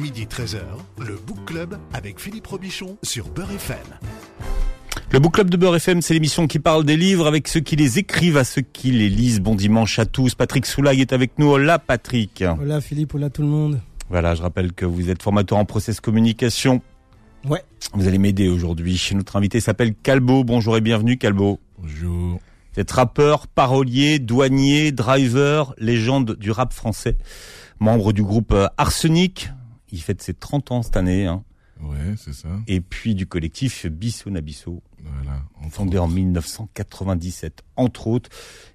Midi 13h, le Book Club avec Philippe Robichon sur Beurre FM. Le Book Club de Beurre FM, c'est l'émission qui parle des livres avec ceux qui les écrivent à ceux qui les lisent. Bon dimanche à tous. Patrick Soulaille est avec nous. Hola Patrick. Hola Philippe, hola tout le monde. Voilà, je rappelle que vous êtes formateur en process communication. Ouais. Vous allez m'aider aujourd'hui. Notre invité s'appelle Calbo. Bonjour et bienvenue Calbo. Bonjour. Vous êtes rappeur, parolier, douanier, driver, légende du rap français. Membre du groupe euh, Arsenic. Il fête ses 30 ans cette année. Hein. Ouais, c'est ça. Et puis du collectif Bisso Nabisso. Voilà. Fondé en 1997, entre autres.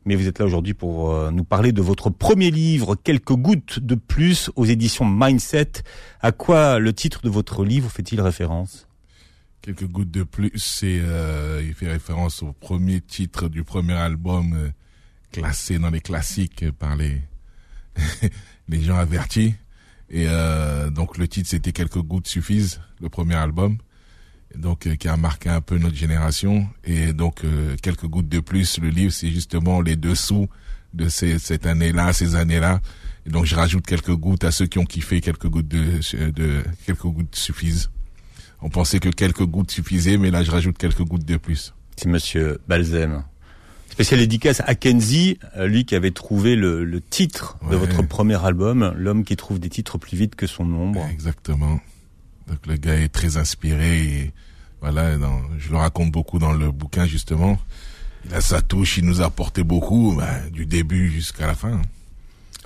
Mais vous êtes là aujourd'hui pour euh, nous parler de votre premier livre, Quelques gouttes de plus, aux éditions Mindset. À quoi le titre de votre livre fait-il référence? Quelques gouttes de plus, c'est euh, il fait référence au premier titre du premier album euh, classé dans les classiques par les les gens avertis. Et euh, donc le titre c'était Quelques gouttes suffisent, le premier album, donc euh, qui a marqué un peu notre génération. Et donc euh, Quelques gouttes de plus, le livre c'est justement les dessous de ces, cette année-là, ces années-là. Et donc je rajoute quelques gouttes à ceux qui ont kiffé, quelques gouttes de, de quelques gouttes suffisent. On pensait que quelques gouttes suffisaient, mais là je rajoute quelques gouttes de plus. C'est Monsieur Balzem. Spécial dédicace à Kenzie, lui qui avait trouvé le, le titre de votre premier album, L'homme qui trouve des titres plus vite que son nombre. Exactement. Donc le gars est très inspiré et voilà, dans- je le raconte beaucoup dans le bouquin justement. Il a sa touche, il nous a apporté beaucoup, ben, du début jusqu'à la fin.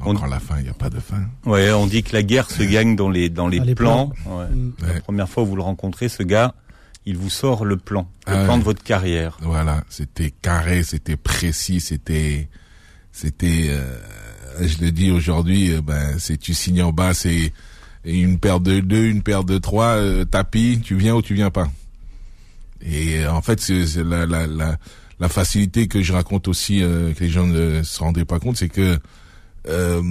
On- Encore la fin, il n'y a pas de fin. Ouais, on dit que la guerre se gagne dans les dans les, Dans les plans. Ouais. La première fois où vous le rencontrez, ce gars, il vous sort le plan, le Ah plan de votre carrière. Voilà, c'était carré, c'était précis, c'était, c'était, euh, je le dis aujourd'hui, euh, ben, c'est tu signes en bas, c'est une paire de deux, une paire de trois, euh, tapis, tu viens ou tu viens pas. Et euh, en fait, c'est c'est la, la, la, la facilité que je raconte aussi, euh, que les gens ne se rendaient pas compte, c'est que euh,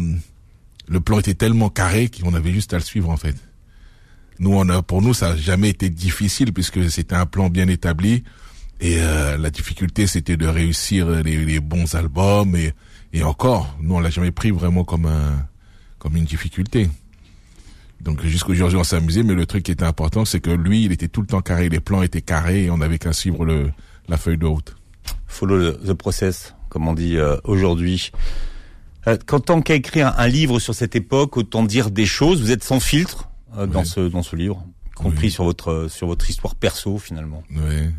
le plan était tellement carré qu'on avait juste à le suivre en fait. Nous, on a, pour nous, ça n'a jamais été difficile puisque c'était un plan bien établi. Et euh, la difficulté, c'était de réussir les, les bons albums et, et encore, nous on l'a jamais pris vraiment comme un comme une difficulté. Donc jusqu'aujourd'hui on amusé, mais le truc qui était important, c'est que lui, il était tout le temps carré, les plans étaient carrés et on n'avait qu'à suivre le la feuille de route. Follow the process, comme on dit euh, aujourd'hui. Euh, Qu'en tant qu'à écrire un livre sur cette époque, autant dire des choses. Vous êtes sans filtre? Euh, dans Oui. ce dans ce livre, compris Oui. sur votre sur votre histoire perso finalement. Ouais.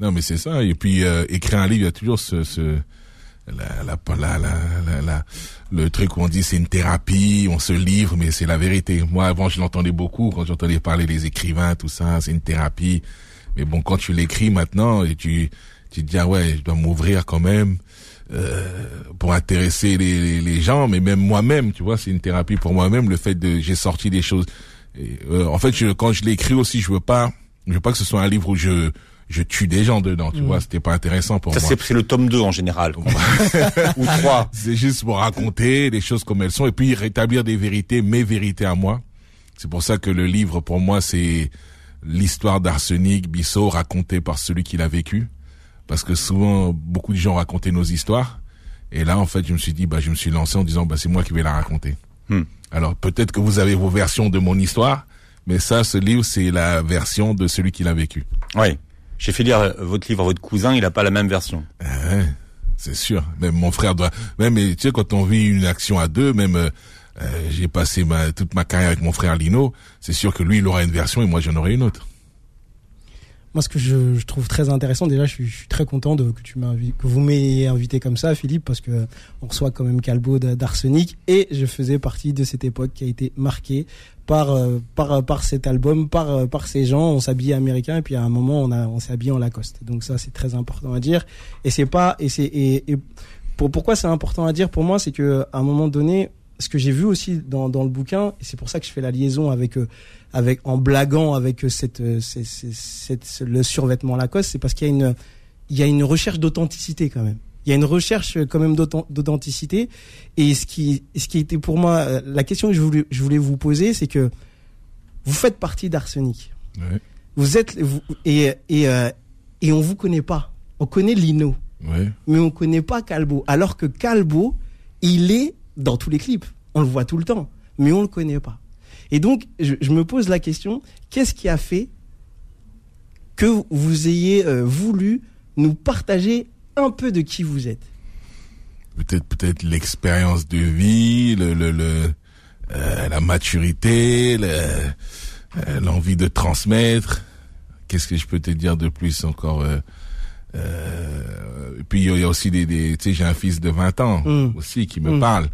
Non, mais c'est ça. Et puis euh, écrire un livre, il y a toujours ce, ce la, la, la, la, la, la- le truc où on dit c'est une thérapie, on se livre, mais c'est la vérité. Moi, avant, je l'entendais beaucoup quand j'entendais parler des écrivains, tout ça, c'est une thérapie. Mais bon, quand tu l'écris maintenant et tu tu te dis ah ouais, je dois m'ouvrir quand même euh, pour intéresser les, les, les gens, mais même moi-même, tu vois, c'est une thérapie pour moi-même. Le fait de j'ai sorti des choses. Et, euh, en fait, je, quand je l'écris aussi, je veux pas, je veux pas que ce soit un livre où je je tue des gens dedans, tu vois, c'était pas intéressant pour Ça moi. c'est c'est le tome 2 en général. Ou 3. C'est juste pour raconter les choses comme elles sont et puis rétablir des vérités, mes vérités à moi. C'est pour ça que le livre, pour moi, c'est l'histoire d'Arsenic Bissot racontée par celui qui l'a vécu. Parce que souvent, beaucoup de gens racontaient nos histoires. Et là, en fait, je me suis dit, bah, je me suis lancé en disant, bah, c'est moi qui vais la raconter. Hmm. Alors, peut-être que vous avez vos versions de mon histoire, mais ça, ce livre, c'est la version de celui qui l'a vécu. Ouais. J'ai fait lire euh, votre livre à votre cousin, il a pas la même version. Ah ouais, c'est sûr. Même mon frère doit. Même tu sais quand on vit une action à deux, même euh, euh, j'ai passé ma, toute ma carrière avec mon frère Lino. C'est sûr que lui il aura une version et moi j'en aurai une autre. Moi, ce que je, je trouve très intéressant, déjà, je suis, je suis très content de, que tu que vous m'ayez invité comme ça, Philippe, parce que on reçoit quand même Calbo d'Arsenic, et je faisais partie de cette époque qui a été marquée par euh, par par cet album, par euh, par ces gens. On s'habillait américain, et puis à un moment, on a on s'est habillé en Lacoste. Donc ça, c'est très important à dire. Et c'est pas et c'est et, et pour pourquoi c'est important à dire pour moi, c'est que à un moment donné, ce que j'ai vu aussi dans dans le bouquin, et c'est pour ça que je fais la liaison avec euh, avec en blaguant avec euh, cette, euh, cette- ce- le survêtement Lacoste, c'est parce qu'il y a une il y a une recherche d'authenticité quand même. Il y a une recherche quand même d'authen- d'authenticité et ce qui ce qui était pour moi la question que je voulais je voulais vous poser, c'est que vous faites partie d'Arsenic. Ouais, Vous êtes vous, et et et on vous connaît pas. On connaît Lino, ouais, mais on connaît pas Calbo. Alors que Calbo, il est dans tous les clips. On le voit tout le temps, mais on le connaît pas. Et donc, je, me pose la question, qu'est-ce qui a fait que vous ayez euh, voulu nous partager un peu de qui vous êtes? Peut-être peut-être l'expérience de vie, euh, la maturité, euh, l'envie de transmettre. Qu'est-ce que je peux te dire de plus encore euh, et puis il y a aussi des, des tu sais j'ai un fils de 20 ans Mm. aussi qui me Mm. parle.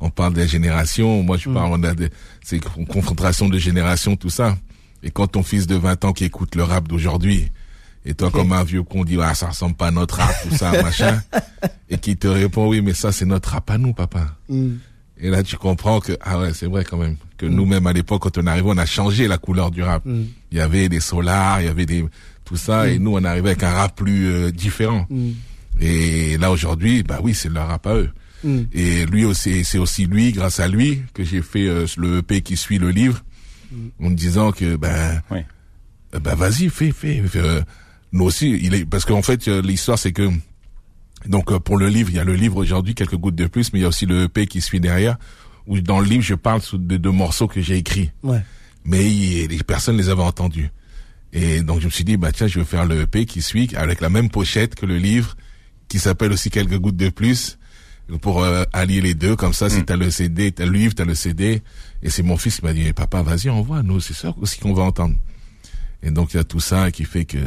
On parle des générations, moi je Mm. parle on a des c'est une confrontation de générations tout ça. Et quand ton fils de 20 ans qui écoute le rap d'aujourd'hui et toi comme un vieux con dit ah ça ressemble pas à notre rap tout ça machin et qui te répond oui mais ça c'est notre rap à nous papa. Et là, tu comprends que, ah ouais, c'est vrai quand même, que nous-mêmes à l'époque, quand on arrivait, on a changé la couleur du rap. Mm. Il y avait des solars, il y avait des, tout ça, et nous, on arrivait avec un rap plus euh, différent. Mm. Et là, aujourd'hui, bah oui, c'est leur rap à eux. Mm. Et lui aussi, c'est aussi lui, grâce à lui, que j'ai fait euh, le EP qui suit le livre, en me disant que, ben, ben vas-y, fais, fais. fais, euh, nous aussi, il est, parce qu'en fait, l'histoire, c'est que, donc euh, pour le livre, il y a le livre aujourd'hui, quelques gouttes de plus, mais il y a aussi le EP qui suit derrière, où dans le livre, je parle de deux morceaux que j'ai écrits, Ouais. mais il- les personnes les avaient entendus. Et donc je me suis dit, bah tiens, je vais faire le EP qui suit, avec la même pochette que le livre, qui s'appelle aussi quelques gouttes de plus, pour euh, allier les deux, comme ça, si t'as le CD, t'as le livre, t'as le CD, et c'est mon fils qui m'a dit, Eh, papa, vas-y, envoie, nous, c'est ça aussi qu'on va entendre. Et donc il y a tout ça qui fait que,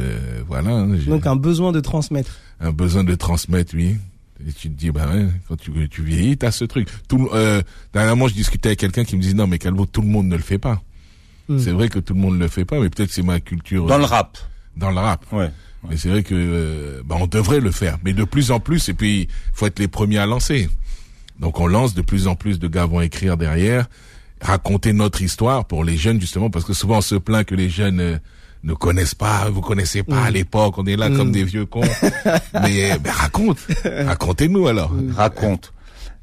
voilà, hein, Donc un besoin de transmettre. un besoin de transmettre, oui. Et tu te dis, bah ouais, quand tu, tu vieillis, t'as ce truc. Tout, euh, dernièrement, je discutais avec quelqu'un qui me disait, non, mais Calvo, tout le monde ne le fait pas. Mm. C'est vrai que tout le monde ne le fait pas, mais peut-être c'est ma culture Dans euh, le rap. dans le rap. Ouais. Mais c'est vrai que euh, bah, on devrait le faire, mais de plus en plus. Et puis, faut être les premiers à lancer. Donc, on lance de plus en plus de gars vont écrire derrière, raconter notre histoire pour les jeunes justement, parce que souvent on se plaint que les jeunes euh, ne connaissent pas, vous connaissez pas à l'époque, on est là comme des vieux cons. mais, mais raconte, racontez-nous alors. Raconte.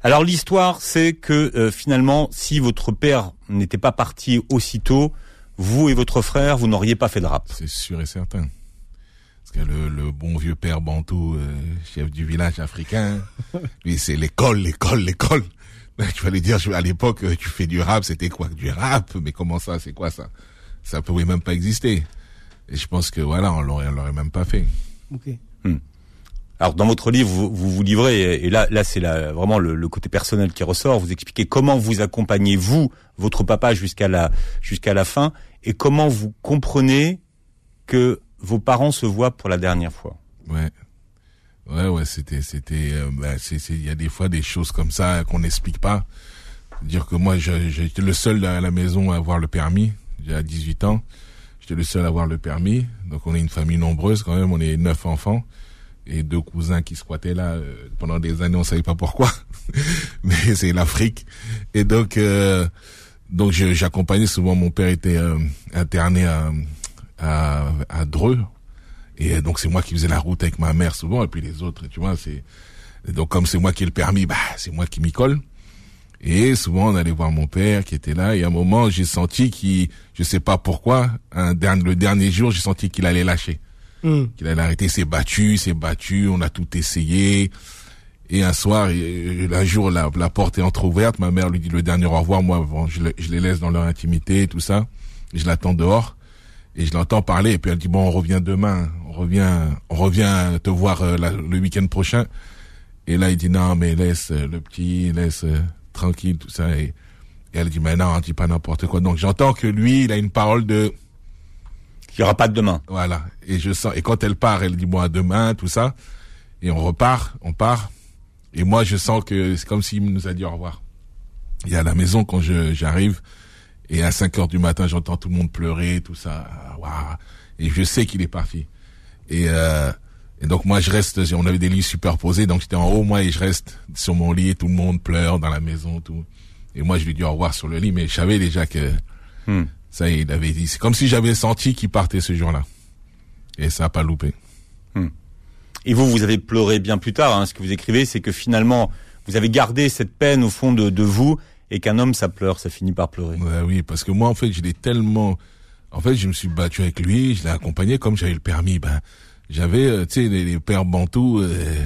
Alors l'histoire, c'est que euh, finalement, si votre père n'était pas parti aussitôt, vous et votre frère, vous n'auriez pas fait de rap. C'est sûr et certain. Parce que le, le bon vieux père Bantou, euh, chef du village africain, lui c'est l'école, l'école, l'école. Ben, Tu vas lui dire, je- à l'époque, euh, tu fais du rap, c'était quoi que du rap? Mais comment ça, c'est quoi ça? Ça pouvait même pas exister. Et je pense que voilà, on l'aurait, on l'aurait même pas fait. Ok. Alors dans votre livre, vous vous, livrez, et là, là c'est vraiment le, côté personnel qui ressort. Vous expliquez comment vous accompagnez vous, votre papa jusqu'à la jusqu'à la fin, et comment vous comprenez que vos parents se voient pour la dernière fois. Ouais. Ouais, ouais, c'était, c'était, euh, ben, c'est, il y a des fois des choses comme ça qu'on n'explique pas. Dire que moi, j'étais le seul à la maison à avoir le permis. À 18 ans. J'étais le seul à avoir le permis. Donc, on est une famille nombreuse quand même. On est neuf enfants et deux cousins qui squattaient là euh, pendant des années. On savait pas pourquoi, mais c'est l'Afrique. Et donc, euh, donc, j'accompagnais souvent. Mon père était euh, interné à, à, à Dreux. Et donc c'est moi qui faisais la route avec ma mère souvent, et puis les autres, tu vois, c'est donc comme c'est moi qui ai le permis, bah c'est moi qui m'y colle. Et souvent on allait voir mon père qui était là, et à un moment j'ai senti qu'il, je sais pas pourquoi, un le dernier jour j'ai senti qu'il allait lâcher, Mm. qu'il allait arrêter, s'est battu, s'est battu, on a tout essayé. Et un soir, un jour, la, la porte est entrouverte, ma mère lui dit le dernier au revoir, moi bon, je, je les laisse dans leur intimité, tout ça, je l'attends dehors. Et je l'entends parler, et puis elle dit, bon, on revient demain, on revient, on revient te voir euh, le week-end prochain. Et là, il dit, non, mais laisse euh, le petit, laisse euh, tranquille, tout ça. Et, et elle dit, mais non, dis pas n'importe quoi. Donc j'entends que lui, il a une parole de, Il n'y aura pas de demain. voilà. Et je sens, et quand elle part, elle dit, bon, à demain, tout ça. Et on repart, on part. Et moi, je sens que c'est comme s'il nous a dit au revoir. Et à la maison, quand je, j'arrive, et à 5 heures du matin, j'entends tout le monde pleurer, tout ça. Waouh. Et je sais qu'il est parti. Et, euh, et donc moi, je reste, on avait des lits superposés, donc j'étais en haut, moi, et je reste sur mon lit, et tout le monde pleure dans la maison, tout. Et moi, je lui dis au revoir sur le lit, mais je savais déjà que, Hmm. Ça, il avait dit. C'est comme si j'avais senti qu'il partait ce jour-là. Et ça a pas loupé. Et vous, vous avez pleuré bien plus tard. Hein. Ce que vous écrivez, c'est que finalement, vous avez gardé cette peine au fond de, de vous, et qu'un homme, ça pleure, ça finit par pleurer. Ouais, oui, parce que moi, en fait, je l'ai tellement. En fait, je me suis battu avec lui, je l'ai accompagné comme j'avais le permis. Ben, j'avais, euh, tu sais, les, les pères bantous. euh,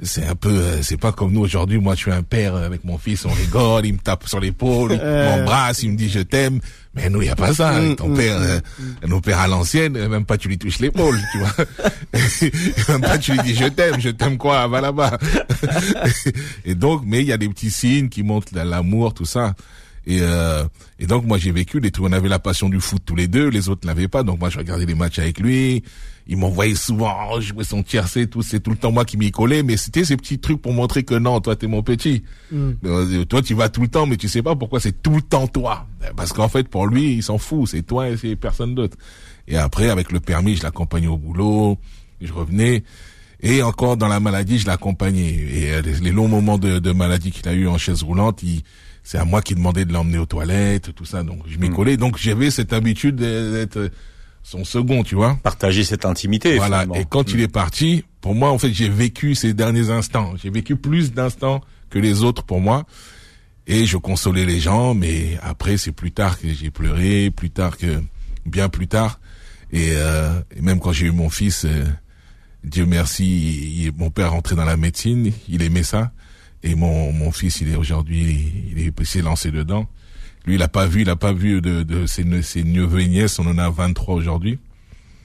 c'est un peu, euh, c'est pas comme nous aujourd'hui. Moi, je suis un père avec mon fils, on rigole, il me tape sur l'épaule, il m'embrasse, il me dit je t'aime. Mais nous, il y a pas ça. Mm, Ton mm, père, mm, euh, nos pères à l'ancienne, euh, même pas tu lui touches l'épaule, tu vois. même pas tu lui dis je t'aime, je t'aime quoi, va là-bas. et donc, mais il y a des petits signes qui montrent l'amour, tout ça. Et, euh, et donc moi j'ai vécu les trucs. On avait la passion du foot tous les deux, les autres l'avaient pas. Donc moi je regardais les matchs avec lui. Il m'envoyait souvent jouer son tiercé, tout c'est tout le temps moi qui m'y collais. Mais c'était ces petits trucs pour montrer que non, toi t'es mon petit. Mm. Euh, Toi tu vas tout le temps, mais tu sais pas pourquoi c'est tout le temps toi. Parce qu'en fait pour lui il s'en fout, c'est toi et c'est personne d'autre. Et après avec le permis je l'accompagnais au boulot, je revenais. Et encore dans la maladie, je l'accompagnais. Et euh, les, longs moments de, de maladie qu'il a eu en chaise roulante, il, c'est à moi qui demandais de l'emmener aux toilettes, tout ça. Donc je m'y Mm. collais. Donc j'avais cette habitude d'être son second, tu vois. Partager cette intimité. Voilà. finalement. Et quand il est parti, pour moi, en fait, j'ai vécu ces derniers instants. J'ai vécu plus d'instants que les autres pour moi. Et je consolais les gens, mais après, c'est plus tard que j'ai pleuré, plus tard que, bien plus tard. Et, euh, et même quand j'ai eu mon fils, euh, Dieu merci, il- mon père rentrait dans la médecine, il aimait ça. Et mon, mon fils, il est aujourd'hui, il est, il s'est lancé dedans. Lui, il a pas vu, il a pas vu de, de ses, ses neveux et nièces, on en a 23 aujourd'hui.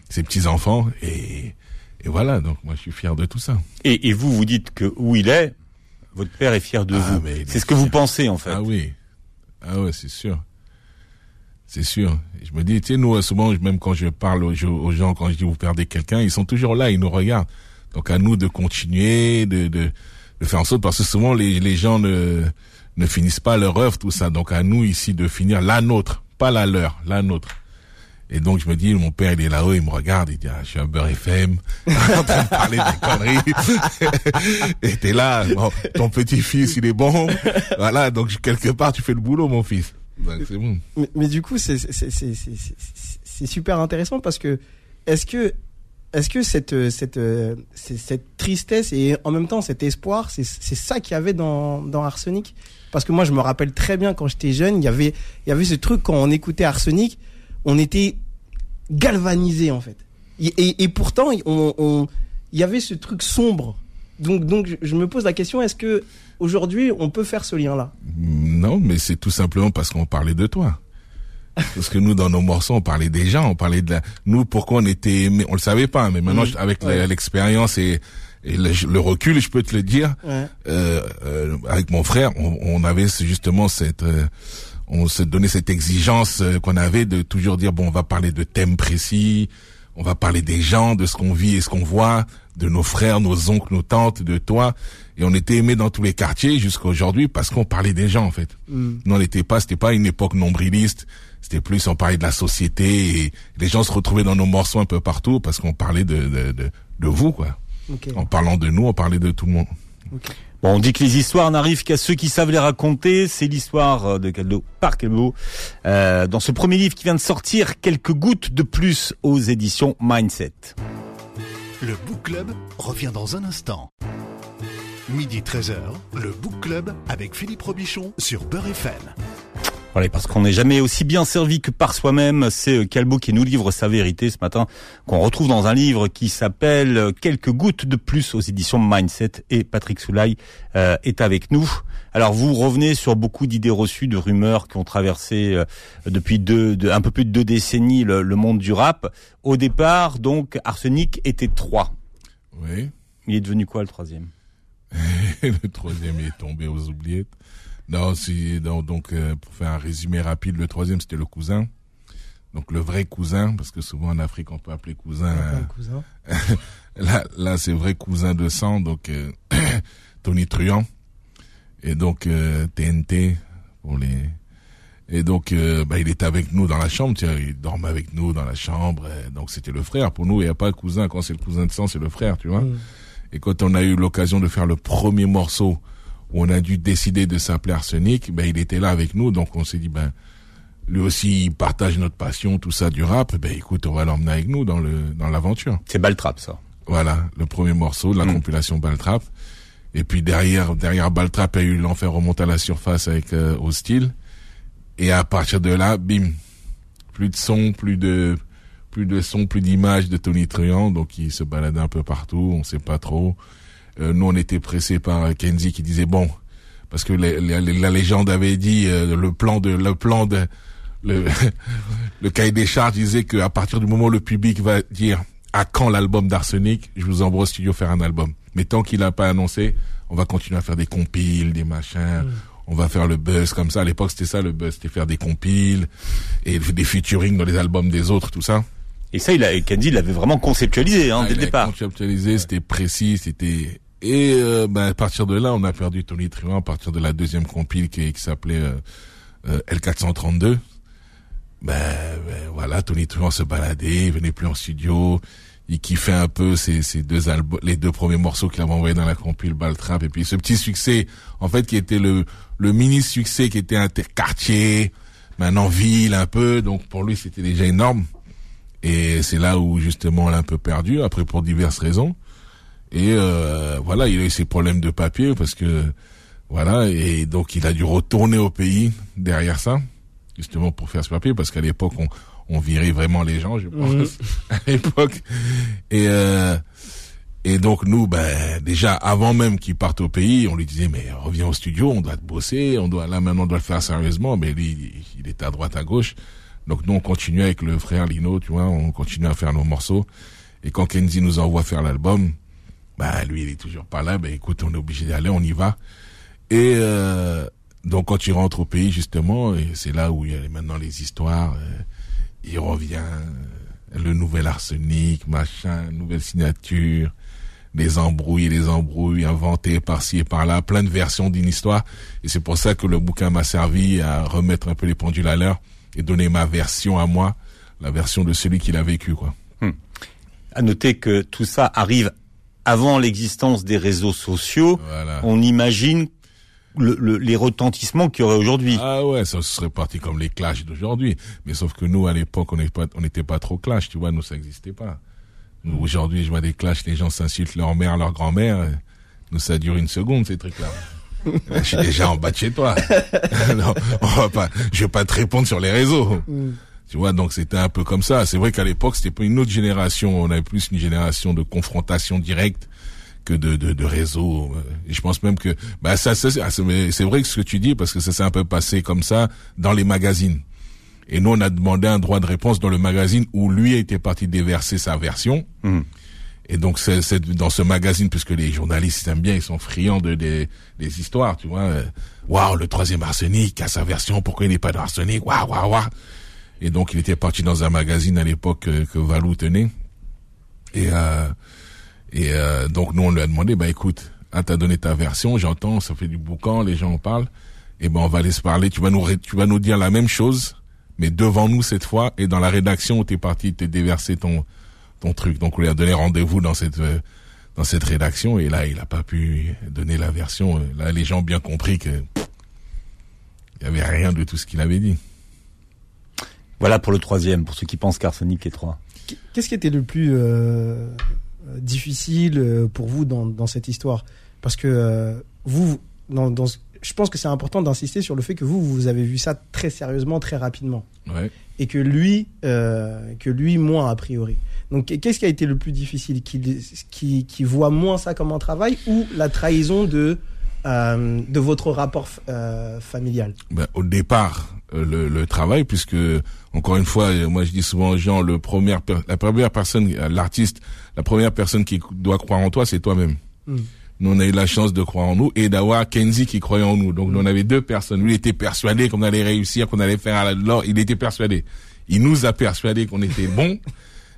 Ses petits-enfants. Et, et voilà, donc moi, je suis fier de tout ça. Et, et vous, vous dites que où il est, votre père est fier de Ah, vous. C'est est ce que vous pensez en fait. Ah oui. Ah ouais, c'est sûr. C'est sûr. Je me dis, tu sais, nous, souvent, même quand je parle aux, aux gens, quand je dis vous perdez quelqu'un, ils sont toujours là, ils nous regardent. Donc à nous de continuer, de, de, de faire en sorte, parce que souvent les, les gens ne, ne finissent pas leur œuvre, tout ça. Donc à nous ici de finir la nôtre, pas la leur, la nôtre. Et donc je me dis, mon père il est là-haut, il me regarde, il dit, ah, je suis un beurre FM, en train de parler des conneries. Et t'es là, ton petit-fils il est bon, voilà, donc quelque part tu fais le boulot mon fils. Bon. Mais, mais du coup, c'est super intéressant parce que est-ce que est-ce que cette euh, cette euh, cette tristesse et en même temps cet espoir, c'est ça qu'il y avait dans dans Arsenic? Parce que moi, je me rappelle très bien quand j'étais jeune, il y avait il y avait ce truc quand on écoutait Arsenic, on était galvanisé en fait. Et, pourtant, il y avait ce truc sombre. Donc donc je- me pose la question est-ce que aujourd'hui on peut faire ce lien là Non, mais c'est tout simplement parce qu'on parlait de toi. Parce que nous, dans nos morceaux, on parlait des gens, on parlait de la... Nous, pourquoi on était aimés, on le savait pas, mais maintenant, avec Ouais. l'expérience et, et le, le recul, je peux te le dire, Ouais. euh, euh, avec mon frère, on, on avait justement cette... euh, on se donnait cette exigence euh, qu'on avait de toujours dire, bon, on va parler de thèmes précis, on va parler des gens, de ce qu'on vit et ce qu'on voit, de nos frères, nos oncles, nos tantes, de toi. Et on était aimés dans tous les quartiers jusqu'à aujourd'hui parce qu'on parlait des gens, en fait. Mm. Non, on n'était pas, c'était pas une époque nombriliste. C'était plus, on parlait de la société et les gens se retrouvaient dans nos morceaux un peu partout parce qu'on parlait de, de, de, de vous, quoi. En parlant de nous, on parlait de tout le monde. Bon, on dit que les histoires n'arrivent qu'à ceux qui savent les raconter. C'est l'histoire euh, de Caldo par Caldo. Euh, dans ce premier livre qui vient de sortir, quelques gouttes de plus aux éditions Mindset. Le Book Club revient dans un instant. Midi 13h, le Book Club avec Philippe Robichon sur Beurre FM. Voilà, parce qu'on n'est jamais aussi bien servi que par soi-même, c'est euh, Calbo qui nous livre sa vérité ce matin, qu'on retrouve dans un livre qui s'appelle euh, Quelques gouttes de plus aux éditions Mindset et Patrick Soulaille euh, est avec nous. Alors vous revenez sur beaucoup d'idées reçues, de rumeurs qui ont traversé euh, depuis deux, de- un peu plus de deux décennies le, le monde du rap. Au départ, donc, Arsenic était trois. Oui. Il est devenu quoi le troisième? Le troisième est tombé aux oubliettes. Non, si, donc, euh, pour faire un résumé rapide, le troisième, c'était le cousin. Donc, le vrai cousin, parce que souvent en Afrique, on peut appeler cousin. Euh, cousin. Là, là c'est vrai cousin de sang, donc euh, Tony Truant. Et donc euh, TNT pour les. Et donc euh, bah, il était avec nous dans la chambre, tu vois, il dormait avec nous dans la chambre. euh, donc c'était le frère. Pour nous, il n'y a pas de cousin. Quand c'est le cousin de sang, c'est le frère, tu vois. Mm. Et quand on a eu l'occasion de faire le premier morceau où on a dû décider de s'appeler Arsenic, ben il était là avec nous, donc on s'est dit ben lui aussi il partage notre passion, tout ça du rap. Ben écoute, on va l'emmener avec nous dans le dans l'aventure. C'est Baltrap, ça. Voilà, le premier morceau de la Mm. compilation Baltrap. Et puis derrière, derrière Baltrap, il y a eu l'enfer remonte à la surface avec euh, Hostile. Et à partir de là, bim, plus de son, plus de, plus de son, plus d'images de Tony Truant. Donc il se baladait un peu partout, on sait pas trop. Euh, nous, on était pressés par Kenzie qui disait bon, parce que la légende avait dit euh, le plan de le plan de le, le cahier des charges disait qu'à partir du moment où le public va dire à quand l'album d'Arsenic, je vous envoie au studio faire un album. Mais tant qu'il n'a pas annoncé, on va continuer à faire des compiles, des machins. Mm. On va faire le buzz comme ça. À l'époque, c'était ça le buzz, c'était faire des compiles et des featuring dans les albums des autres, tout ça. Et ça, il a, Candy l'avait vraiment conceptualisé hein, ah, dès le départ. Conceptualisé, c'était précis, c'était et euh, ben, à partir de là, on a perdu Tony Truant à partir de la deuxième compile qui, qui s'appelait euh, euh L432. Ben, ben, voilà, Tony Truant se baladait, il venait plus en studio, il kiffait un peu ces, ces deux albums, les deux premiers morceaux qu'il avait envoyés dans la compile Baltrap et puis ce petit succès, en fait, qui était le le mini succès qui était interquartier, maintenant ville un peu, donc pour lui c'était déjà énorme. Et c'est là où justement on l'a un peu perdu, après pour diverses raisons. Et euh, voilà, il a eu ses problèmes de papier parce que voilà, et donc il a dû retourner au pays derrière ça, justement pour faire ce papier, parce qu'à l'époque on, on virait vraiment les gens, je pense, mhm. à l'époque. Et euh, et donc nous, ben déjà avant même qu'il parte au pays, on lui disait mais reviens au studio, on doit te bosser, on doit là maintenant on doit le faire sérieusement. Mais lui, il était à droite à gauche. Donc nous on continuait avec le frère Lino, tu vois, on continuait à faire nos morceaux. Et quand Kenzie nous envoie faire l'album, bah lui il est toujours pas là, ben écoute, on est obligé d'y aller, on y va. Et euh, donc quand il rentre au pays justement, c'est là où il y a maintenant les histoires, euh, il revient, euh, le nouvel arsenic, machin, nouvelle signature, des embrouilles, des embrouilles inventées par-ci et par-là, plein de versions d'une histoire. Et c'est pour ça que le bouquin m'a servi à remettre un peu les pendules à l'heure et donner ma version à moi, la version de celui qui l'a vécu, quoi. Hmm. À noter que tout ça arrive avant l'existence des réseaux sociaux, on imagine les retentissements qu'il y aurait aujourd'hui. Ah ouais, ça serait parti comme les clashs d'aujourd'hui. Mais sauf que nous, à l'époque, on n'était pas, pas trop clash, tu vois, nous, ça n'existait pas. Nous, aujourd'hui, je vois des clashs, les gens s'insultent leur mère, leur grand-mère. Nous, ça dure une seconde, ces trucs-là. Je suis déjà en bas de chez toi. non, on va pas, je vais pas te répondre sur les réseaux. Mm. Tu vois, donc c'était un peu comme ça. C'est vrai qu'à l'époque, c'était pas une autre génération. On avait plus une génération de confrontation directe que de, de, de réseau. Et je pense même que, bah, ça, ça c'est vrai que ce que tu dis, parce que ça s'est un peu passé comme ça dans les magazines. Et nous, on a demandé un droit de réponse dans le magazine où lui était parti déverser sa version. Mmh. Et donc c'est dans ce magazine, puisque les journalistes aiment bien, ils sont friands de des, des histoires, tu vois. Waouh, le troisième arsenic a sa version, pourquoi il n'est pas d'arsenic Waouh, waouh, waouh. Et donc il était parti dans un magazine à l'époque que, que, Valou tenait. Et euh, et euh, donc nous on lui a demandé, bah écoute, ah, t'as donné ta version, j'entends, ça fait du boucan, les gens en parlent. Et ben on va laisser parler. Tu vas nous tu vas nous dire la même chose, mais devant nous cette fois et dans la rédaction où t'es parti, t'es déversé ton ton truc. Donc on lui a donné rendez-vous dans cette euh, dans cette rédaction et là il a pas pu donner la version. Là les gens ont bien compris que il y avait rien de tout ce qu'il avait dit. Voilà pour le troisième, pour ceux qui pensent qu'Arsenic est trois. Qu'est-ce qui était le plus euh, difficile euh, pour vous dans, dans cette histoire? Parce que euh, vous, dans, dans, je pense que c'est important d'insister sur le fait que vous, vous avez vu ça très sérieusement, très rapidement. Ouais. Et que lui, euh, que lui, moins a priori. Donc, qu'est-ce qui a été le plus difficile? Qui, qui, qui voit moins ça comme un travail ou la trahison de euh, de votre rapport euh, familial? Ben, Au départ, le, le, travail, puisque encore une fois, moi je dis souvent aux gens, le la première personne, l'artiste, la première personne qui doit croire en toi, c'est toi-même. Hmm. Nous, on a eu la chance de croire en nous et d'avoir Kenzie qui croyait en nous. Donc, nous, on avait deux personnes. Lui, il était persuadé qu'on allait réussir, qu'on allait faire l'or. Il était persuadé. Il nous a persuadé qu'on était bon.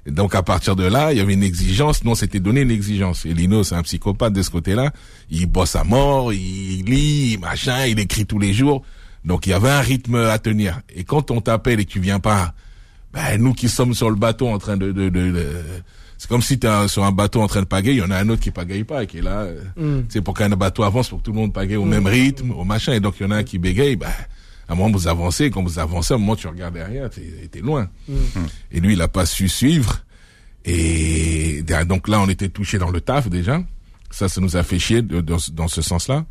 donc à partir de là, il y avait une exigence. Non, c'était donné une exigence. Et Lino, c'est un psychopathe de ce côté-là. Il bosse à mort, il lit, machin, il écrit tous les jours. Donc il y avait un rythme à tenir. Et quand on t'appelle et que tu viens pas, ben nous qui sommes sur le bateau en train de, c'est comme si tu es sur un bateau en train de pagayer, il y en a un autre qui pagaille pas et qui est là. Mm. C'est pour qu'un bateau avance, pour que tout le monde pagaille au mm. même rythme, au machin. Et donc il y en a un qui bégaye, ben à un moment vous avancez, quand vous avancez, à un moment tu regardes derrière, t'es loin. Mm. Et lui, il a pas su suivre. Et donc là, on était touché dans le taf déjà. Ça, ça nous a fait chier dans, dans ce sens-là.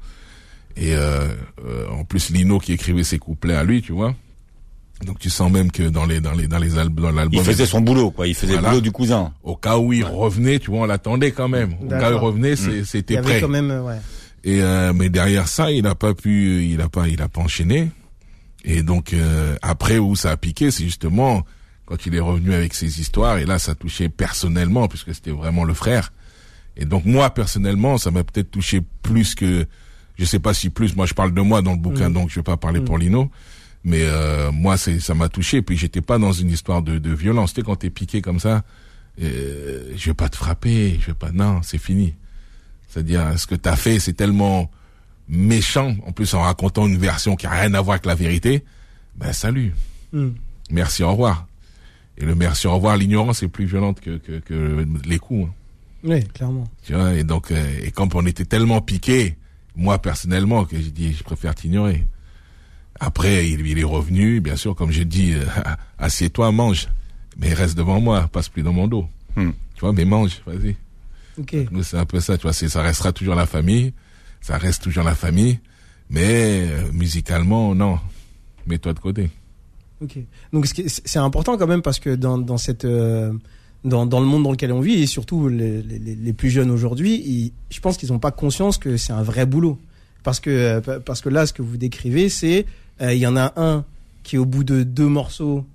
Et euh, euh, en plus, Lino qui écrivait ses couplets à lui, tu vois. Donc tu sens même que dans les dans les dans les albums dans l'album Il faisait son boulot, quoi. Il faisait Voilà. le boulot du cousin. au cas où il revenait, tu vois, on l'attendait quand même. Au cas où il revenait, y c'était prêt. quand même, ouais. Et euh, mais derrière ça, il n'a pas pu, il a pas, il a pas enchaîné. Et donc euh, après où ça a piqué, c'est justement quand il est revenu avec ses histoires. Et là, ça touchait personnellement puisque c'était vraiment le frère. Et donc moi personnellement, ça m'a peut-être touché plus que, je sais pas si plus. Moi, je parle de moi dans le bouquin, donc je vais pas parler pour Lino. Mais euh, moi, c'est ça m'a touché. Puis j'étais pas dans une histoire de, de violence. Tu sais, quand t'es piqué comme ça, euh, je vais pas te frapper, je vais pas. Non, c'est fini. C'est-à-dire, ce que t'as fait, c'est tellement méchant, en plus en racontant une version qui a rien à voir avec la vérité. Ben salut, Hmm. merci, au revoir. Et le merci, au revoir, l'ignorance est plus violente que, que, que les coups. hein. Oui, clairement. Tu vois, et donc, euh, et quand on était tellement piqué, moi personnellement, que j'ai dit, je préfère t'ignorer. Après, il, il est revenu, bien sûr, comme j'ai dit, euh, assieds-toi, mange. Mais reste devant moi, passe plus dans mon dos. Hmm. Tu vois, mais mange, vas-y. Ok. Nous, c'est un peu ça, tu vois, ça restera toujours la famille, ça reste toujours la famille, mais euh, musicalement, non. Mets-toi de côté. Ok. Donc c'est important quand même parce que dans, dans cette euh, dans, dans le monde dans lequel on vit et surtout les, les, les plus jeunes aujourd'hui, je pense qu'ils n'ont pas conscience que c'est un vrai boulot. Parce que euh, parce que là, ce que vous décrivez, c'est euh, il y en a un qui au bout de deux morceaux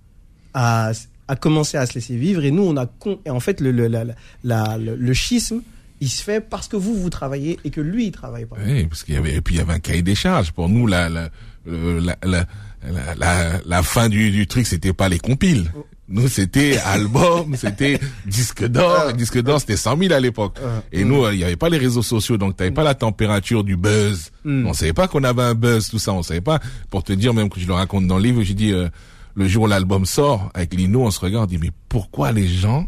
a a commencé à se laisser vivre et nous on a con et en fait le le la, le, le schisme il se fait parce que vous vous travaillez et que lui il travaille pas. Oui, parce qu'il y avait, et puis il y avait un cahier des charges. Pour nous, la, la, la, la, la, la, la fin du, du truc, c'était pas les compiles. Nous, c'était album, c'était disque d'or. Disque d'or, c'était 100 000 à l'époque. Et nous, euh, il y avait pas les réseaux sociaux, donc t'avais pas la température du buzz. Mm. On savait pas qu'on avait un buzz, tout ça. On savait pas. Pour te dire, même que je le raconte dans le livre, j'ai dit, euh, le jour où l'album sort, avec Lino, on se regarde, on dit, mais pourquoi les gens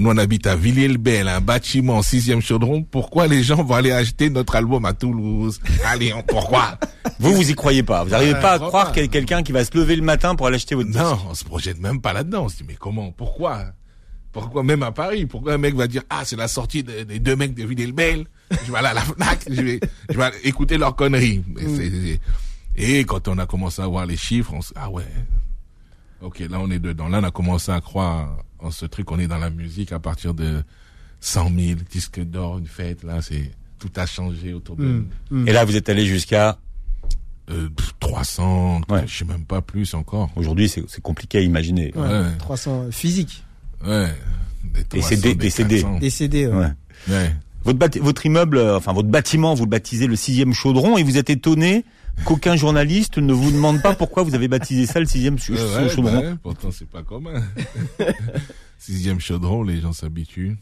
nous, on habite à Villiers-le-Bel, un bâtiment sixième chaudron. Pourquoi les gens vont aller acheter notre album à Toulouse? Allez, on- pourquoi? Vous, vous y croyez pas. Vous n'arrivez Ouais, pas à croire qu'il y a quelqu'un qui va se lever le matin pour aller acheter votre disque. Non, on se projette même pas là-dedans. On se dit, mais comment? Pourquoi? Pourquoi même à Paris? Pourquoi un mec va dire, ah, c'est la sortie de- des deux mecs de Villiers-le-Bel? Je vais aller à la FNAC, je vais, je vais aller écouter leurs conneries. Mais c'est- c'est- Et quand on a commencé à voir les chiffres, on se ah ouais. Ok, là on est dedans. Là on a commencé à croire en ce truc. On est dans la musique à partir de 100 000 disques d'or, une fête. Là, c'est tout a changé autour de Hmm. nous. Hmm. Et là, vous êtes allé jusqu'à? Euh, pff, 300, Ouais. je sais même pas plus encore. Aujourd'hui, c'est c'est compliqué à imaginer. Ouais, Ouais. 300 physique Ouais. Des Des 300, CD, des CD. 400. décédé. ouais. Votre, votre immeuble, euh, enfin votre bâtiment, vous le baptisez le sixième chaudron et vous êtes étonné qu'aucun journaliste ne vous demande pas pourquoi vous avez baptisé ça le sixième ch- Ouais, chaudron. ouais, pourtant, c'est pas commun. Sixième chaudron, les gens s'habituent.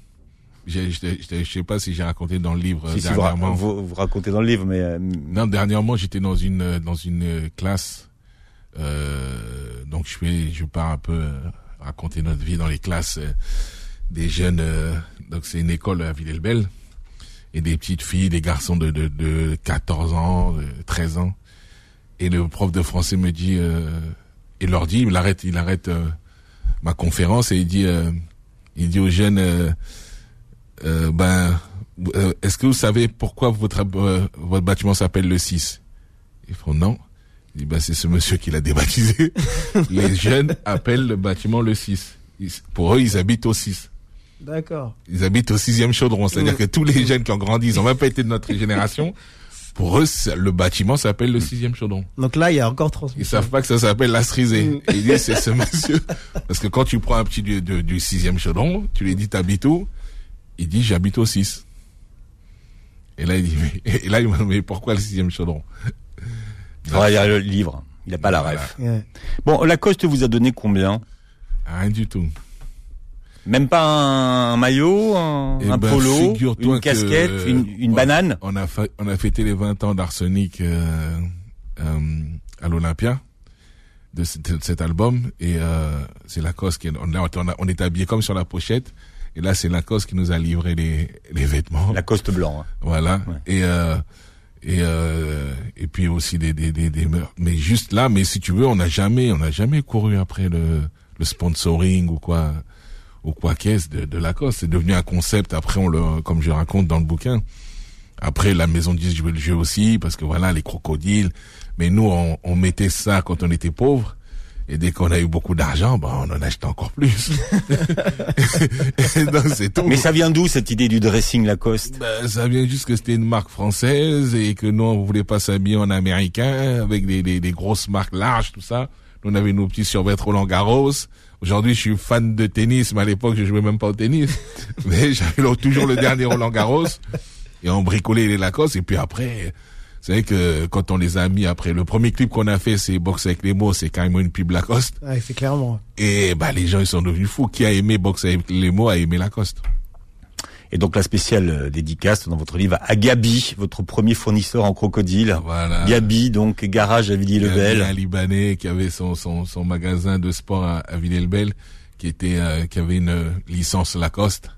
Je je sais pas si j'ai raconté dans le livre Si, si, vous, ra- dernièrement. vous, racontez dans le livre, mais euh, Non, dernièrement, j'étais dans une euh, dans une euh, classe. Euh, donc je vais je pars un peu raconter notre vie dans les classes euh, des jeunes. donc c'est une école à Villers-le-Bel et des petites filles, des garçons de de, de 14 ans, de 13 ans. Et le prof de français me dit, euh, il leur dit, il arrête, il arrête euh, ma conférence et il dit, euh, il dit aux jeunes, euh, euh, ben, euh, est-ce que vous savez pourquoi votre euh, votre bâtiment s'appelle le 6 Ils font non. Il dit, ben, c'est ce monsieur qui l'a débaptisé. Les jeunes appellent le bâtiment le 6. Ils- pour eux, ils habitent au 6. D'accord. Ils habitent au sixième chaudron. C'est-à-dire que tous les jeunes qui ont grandi, ils ont même pas été de notre génération. Pour eux, le bâtiment s'appelle le sixième chaudron. Donc là, il y a encore transmission. Ils savent pas que ça s'appelle la Strisée. Mm. Et ils disent, c'est ce monsieur. Parce que quand tu prends un petit du, du, du sixième chaudron, tu lui dis, t'habites où? Il dit, j'habite au 6. Et là, il dit, mais, et là, il m'a dit, mais pourquoi le sixième chaudron? ah, il y a le livre. Il a pas la Voilà. ref. Ouais. Bon, Lacoste vous a donné combien? Rien du tout. Même pas un, un maillot, un, Eh un ben, polo, une que, casquette, euh, une, une on- banane. On a, fa- on a fêté les 20 ans d'Arsenic euh, euh, à l'Olympia de, cet- de cet album et euh, c'est Lacoste qui on, a- on, a- on est habillé comme sur la pochette et là c'est Lacoste qui nous a livré les, les vêtements. Lacoste blanc. hein. Voilà. Ouais. Et euh, et euh, et puis aussi des des des, des meurs. mais juste là mais si tu veux on n'a jamais on n'a jamais couru après le le sponsoring ou quoi ou quoi qu'est-ce de, de Lacoste c'est devenu un concept après on le comme je raconte dans le bouquin après la maison de disques jouait le jeu aussi parce que voilà les crocodiles mais nous on, on mettait ça quand on était pauvre Et dès qu'on a eu beaucoup d'argent, bah, on en achetait encore plus. c'est tout. Mais ça vient d'où cette idée du dressing Lacoste? Ben, Ça vient juste que c'était une marque française et que nous, on voulait pas s'habiller en américain avec des, des, des, grosses marques larges, tout ça. Nous, on avait nos petits survêtements Roland Garros. Aujourd'hui, je suis fan de tennis, mais à l'époque, je jouais même pas au tennis. mais j'avais toujours le dernier Roland Garros. Et on bricolait les Lacoste. Et puis après, c'est vrai que quand on les a mis après, le premier clip qu'on a fait, c'est Box avec les mots, c'est carrément une pub Lacoste. Ouais, c'est clairement. Et bah les gens ils sont devenus fous. Qui a aimé Box avec les mots a aimé Lacoste. Et donc la spéciale euh, dédicace dans votre livre à Gabi, votre premier fournisseur en crocodile. Voilà. Gabi, donc garage à Villiers-le-Bel. Un Libanais qui avait son, son, son magasin de sport à, à Villiers-le-Bel, qui était euh, qui avait une licence Lacoste.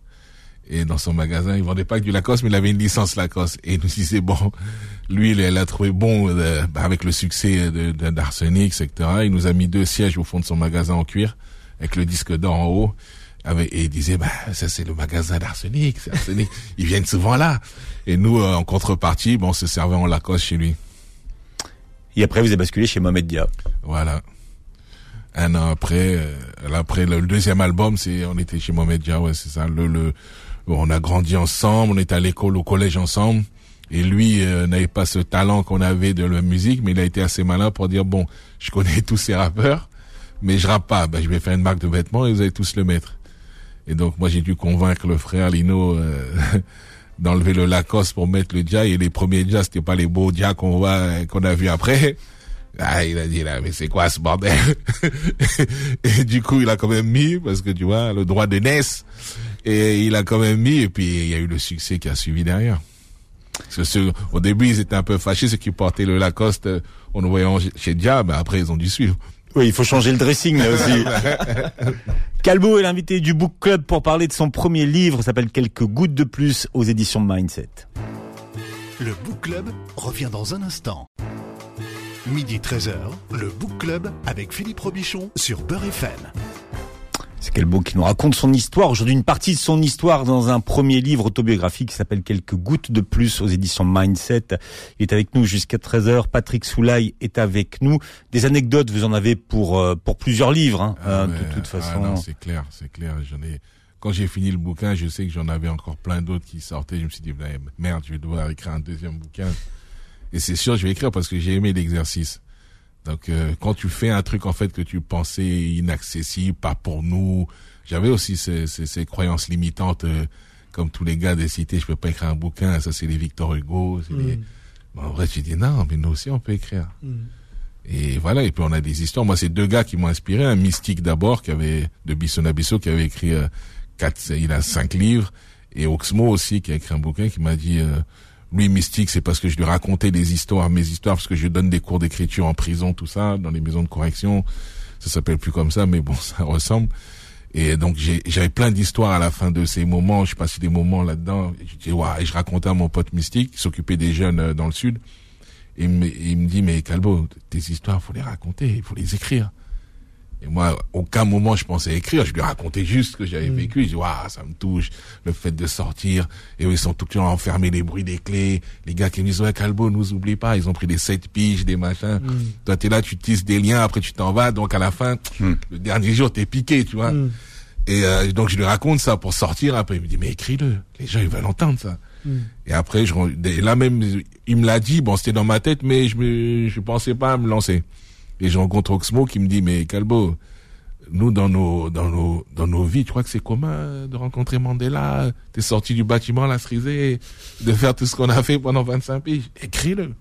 Et dans son magasin, il vendait pas que du Lacoste, mais il avait une licence Lacoste. Et il nous disait, bon, lui, il a trouvé bon, euh, bah, avec le succès de, d'Arsenic, etc. Il nous a mis deux sièges au fond de son magasin en cuir, avec le disque d'or en haut. Et il disait, bah, ça c'est le magasin d'Arsenic, c'est Arsenic. Ils viennent souvent là. Et nous, euh, en contrepartie, bon, on se servait en Lacoste chez lui. Et après, vous avez basculé chez Mohamed Dia. Voilà. Un an après, euh, après le, deuxième album, c'est, on était chez Mohamed Dia, ouais, c'est ça. Le, le, on a grandi ensemble, on était à l'école, au collège ensemble. Et lui euh, n'avait pas ce talent qu'on avait de la musique, mais il a été assez malin pour dire bon, je connais tous ces rappeurs, mais je rappe pas. Ben, je vais faire une marque de vêtements et vous allez tous le mettre. Et donc moi j'ai dû convaincre le frère Lino euh, d'enlever le Lacoste pour mettre le Dia. Et les premiers Dia, c'était pas les beaux Dia qu'on voit, qu'on a vu après. Ah, il a dit là, mais c'est quoi ce bordel? Et du coup, il a quand même mis parce que tu vois le droit de naissance. Et il a quand même mis et puis il y a eu le succès qui a suivi derrière. Parce que au début, ils étaient un peu fâchés, ceux qui portaient le Lacoste, euh, on le voyait chez mais après, ils ont dû suivre. Oui, il faut changer le dressing là aussi. Calbo est l'invité du Book Club pour parler de son premier livre, s'appelle Quelques gouttes de plus aux éditions Mindset. Le Book Club revient dans un instant. Midi 13h, le Book Club avec Philippe Robichon sur Beurre FM. C'est Kelbo qui nous raconte son histoire. Aujourd'hui, une partie de son histoire dans un premier livre autobiographique qui s'appelle Quelques gouttes de plus aux éditions Mindset. Il est avec nous jusqu'à 13h. Patrick Soulaï est avec nous. Des anecdotes, vous en avez pour euh, pour plusieurs livres, hein, ah de toute ah façon. c'est clair, c'est clair. J'en ai. Quand j'ai fini le bouquin, je sais que j'en avais encore plein d'autres qui sortaient. Je me suis dit, merde, je vais devoir écrire un deuxième bouquin. Et c'est sûr, je vais écrire parce que j'ai aimé l'exercice. Donc euh, quand tu fais un truc en fait que tu pensais inaccessible, pas pour nous, j'avais aussi ces, ces, ces, croyances limitantes, euh, comme tous les gars des cités, je peux pas écrire un bouquin, ça c'est les Victor Hugo. Mm. en vrai, j'ai dit non, mais nous aussi on peut écrire. Mm. Et voilà, et puis on a des histoires. Moi, c'est deux gars qui m'ont inspiré. Un mystique d'abord, qui avait de Bisson Abisso, qui avait écrit euh, quatre, il a cinq livres, et Oxmo aussi, qui a écrit un bouquin, qui m'a dit lui mystique, c'est parce que je lui racontais des histoires, mes histoires, parce que je donne des cours d'écriture en prison, tout ça, dans les maisons de correction. Ça s'appelle plus comme ça, mais bon, ça ressemble. Et donc j'avais plein d'histoires à la fin de ces moments. Je passais des moments là-dedans. Je et je racontais à mon pote mystique, qui s'occupait des jeunes euh, dans le sud. Et il me, il me dit, mais Calbo, tes histoires, faut les raconter, il faut les écrire. Et moi, aucun moment je pensais écrire. Je lui racontais juste ce que j'avais mm. vécu. Je dis, waouh, ça me touche, le fait de sortir. Et ils sont tout le temps enfermés, les bruits des clés. Les gars qui me disent, ouais, Calbo, nous oublie pas. Ils ont pris des sept piges, des machins. Mm. Toi, t'es là, tu tisses des liens, après tu t'en vas. Donc, à la fin, mm. le dernier jour, t'es piqué, tu vois. Et euh, donc, je lui raconte ça pour sortir. Après, il me dit, mais écris-le. Les gens, ils veulent entendre ça. Et après, je, là même, il me l'a dit. Bon, c'était dans ma tête, mais je me, je pensais pas à me lancer. Et je rencontre Oxmo qui me dit, mais Calbo, nous, dans nos, dans nos, dans nos vies, tu crois que c'est commun de rencontrer Mandela, t'es sorti du bâtiment, la cerisée, de faire tout ce qu'on a fait pendant 25 piges. Écris-le.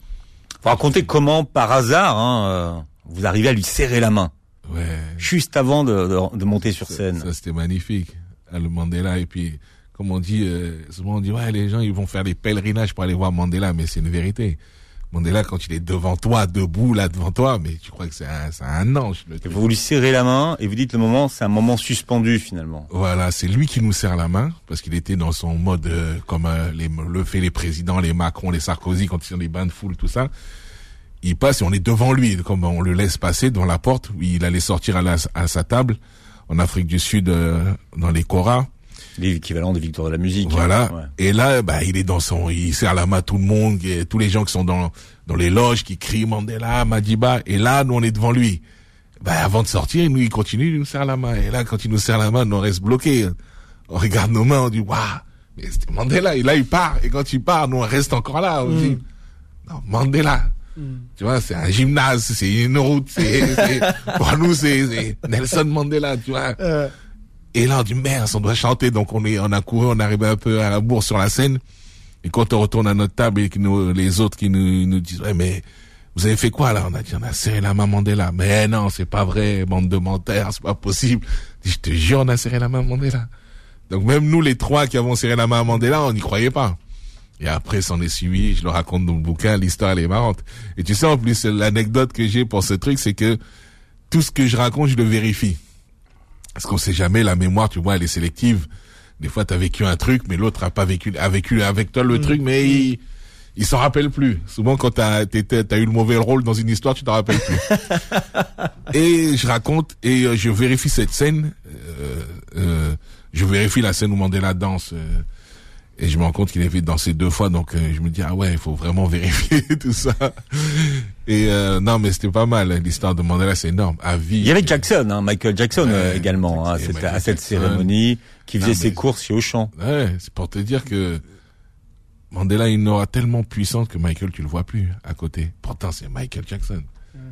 Faut raconter comment, par hasard, hein, euh, vous arrivez à lui serrer la main. Ouais. Juste avant de, de, monter sur scène. Ça, c'était magnifique. Le Mandela, et puis, comme on dit, euh, souvent on dit, ouais, les gens, ils vont faire des pèlerinages pour aller voir Mandela, mais c'est une vérité. Mandela, quand il est devant toi, debout là devant toi, mais tu crois que c'est un, un, ange. vous lui serrez la main et vous dites le moment, c'est un moment suspendu finalement. Voilà, c'est lui qui nous serre la main parce qu'il était dans son mode euh, comme euh, les, le fait les présidents, les Macron, les Sarkozy quand ils sont des bains de foule, tout ça. Il passe et on est devant lui, comme on le laisse passer devant la porte. où Il allait sortir à, à sa table en Afrique du Sud, euh, dans les Koras. L'équivalent de victoire de la musique. Hein. Voilà. Et là, bah, il est dans son, il serre la main à tout le monde, et tous les gens qui sont dans, dans les loges, qui crient Mandela, Madiba. Et là, nous, on est devant lui. ben, avant de sortir, nous, il continue, il nous serre la main. Et là, quand il nous serre la main, nous, on reste bloqué. On regarde nos mains, on dit, waouh, mais c'était Mandela. Et là, il part. Et quand il part, nous, on reste encore là. On Mm. dit, non, Mandela. Tu vois, c'est un gymnase, c'est une route, c'est, c'est- pour nous, c'est, c'est Nelson Mandela, tu vois. Euh, Et là, on dit, merde, on doit chanter. Donc, on est, on a couru, on arrivé un peu à la bourre sur la scène. Et quand on retourne à notre table et que nous, les autres qui nous, nous disent, ouais, mais, vous avez fait quoi, là? On a dit, on a serré la main Mandela. Mais non, c'est pas vrai, bande de menteurs, c'est pas possible. Je te jure, on a serré la main Mandela. Donc, même nous, les trois qui avons serré la main à Mandela, on n'y croyait pas. Et après, s'en est suivi, je le raconte dans le bouquin, l'histoire, elle est marrante. Et tu sais, en plus, l'anecdote que j'ai pour ce truc, c'est que tout ce que je raconte, je le vérifie. Parce qu'on sait jamais, la mémoire, tu vois, elle est sélective. Des fois, t'as vécu un truc, mais l'autre a pas vécu, a vécu avec toi le truc, mais il, il s'en rappelle plus. Souvent, quand t'as, t'as eu le mauvais rôle dans une histoire, tu t'en rappelles plus. et je raconte, et euh, je vérifie cette scène, euh, euh, je vérifie la scène où Mandela danse, euh, et je me rends compte qu'il avait dansé deux fois, donc euh, je me dis, ah ouais, il faut vraiment vérifier tout ça. Et euh, non, mais c'était pas mal, l'histoire de Mandela, c'est énorme, à vie. Il y avait Jackson, hein, Michael Jackson Ouais, euh, également, hein, cette, Michael à cette Jackson. cérémonie, qui faisait Non, ses courses chez Auchan. Ouais, c'est pour te dire que Mandela a une aura tellement puissante que Michael, tu le vois plus à côté. Pourtant, c'est Michael Jackson.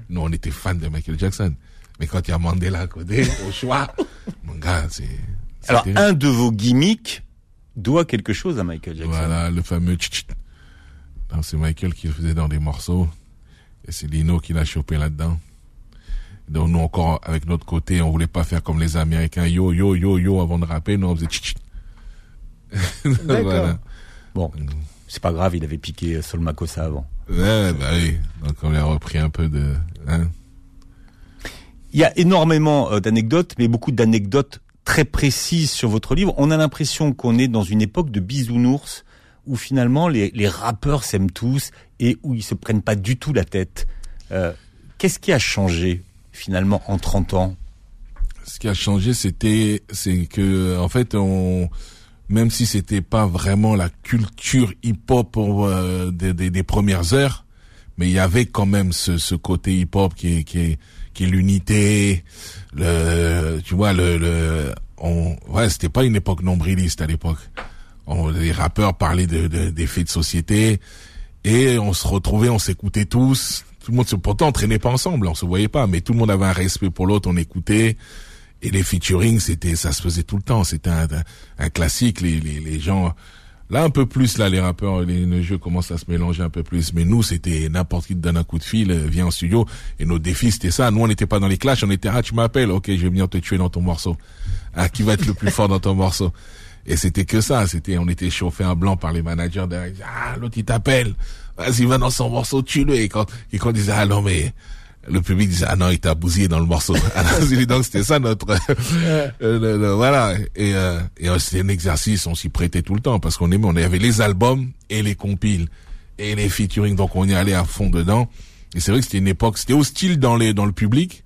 Nous, on était fans de Michael Jackson. Mais quand il y a Mandela à côté, au choix, mon gars, c'est... c'est Alors, terrible. un de vos gimmicks doit quelque chose à Michael Jackson. Voilà, le fameux. Non, c'est Michael qui le faisait dans des morceaux. Et c'est Lino qui l'a chopé là-dedans. Donc nous encore, avec notre côté, on voulait pas faire comme les Américains, yo, yo, yo, yo, avant de rapper. Nous, on faisait tchit tchit. D'accord. Bon, c'est pas grave, il avait piqué euh, Sol Makossa avant. Ouais, bah oui. Donc on a repris un peu de... Hein. Il y a énormément euh, d'anecdotes, mais beaucoup d'anecdotes très précises sur votre livre. On a l'impression qu'on est dans une époque de bisounours où finalement les, rappeurs s'aiment tous et où ils se prennent pas du tout la tête. Euh, Qu'est-ce qui a changé finalement en 30 ans? Ce qui a changé, c'était, c'est que, en fait, on, même si c'était pas vraiment la culture hip-hop euh, des premières heures, mais il y avait quand même ce, ce côté hip-hop qui est, qui est, qui est l'unité, le, tu vois, le, le, on, ouais, c'était pas une époque nombriliste à l'époque. On, les rappeurs parlaient de, de- des faits de société et on se retrouvait, on s'écoutait tous. Tout le monde se, pourtant on traînait pas ensemble, on se voyait pas, mais tout le monde avait un respect pour l'autre, on écoutait. Et les featuring, c'était, ça se faisait tout le temps. C'était un, un, classique. Les, les, les gens, là un peu plus là, les rappeurs, les, le jeu commence à se mélanger un peu plus. Mais nous, c'était n'importe qui te donne un coup de fil, euh, viens en studio. Et nos défis, c'était ça. Nous, on n'était pas dans les clashs, on était ah tu m'appelles, ok, je vais venir te tuer dans ton morceau. Ah qui va être le plus fort dans ton morceau? Et c'était que ça. C'était, on était chauffé un blanc par les managers derrière. Ah l'autre il t'appelle, vas-y va dans son morceau, tue-le. Et quand, et quand on disait ah non mais le public disait ah non il t'a bousillé dans le morceau. Ah non, donc c'était ça notre euh, le- le- voilà. Et euh, et euh, c'était un exercice on s'y prêtait tout le temps parce qu'on aimait on avait les albums et les compiles et les featuring donc on y allait à fond dedans. Et c'est vrai que c'était une époque c'était hostile dans les dans le public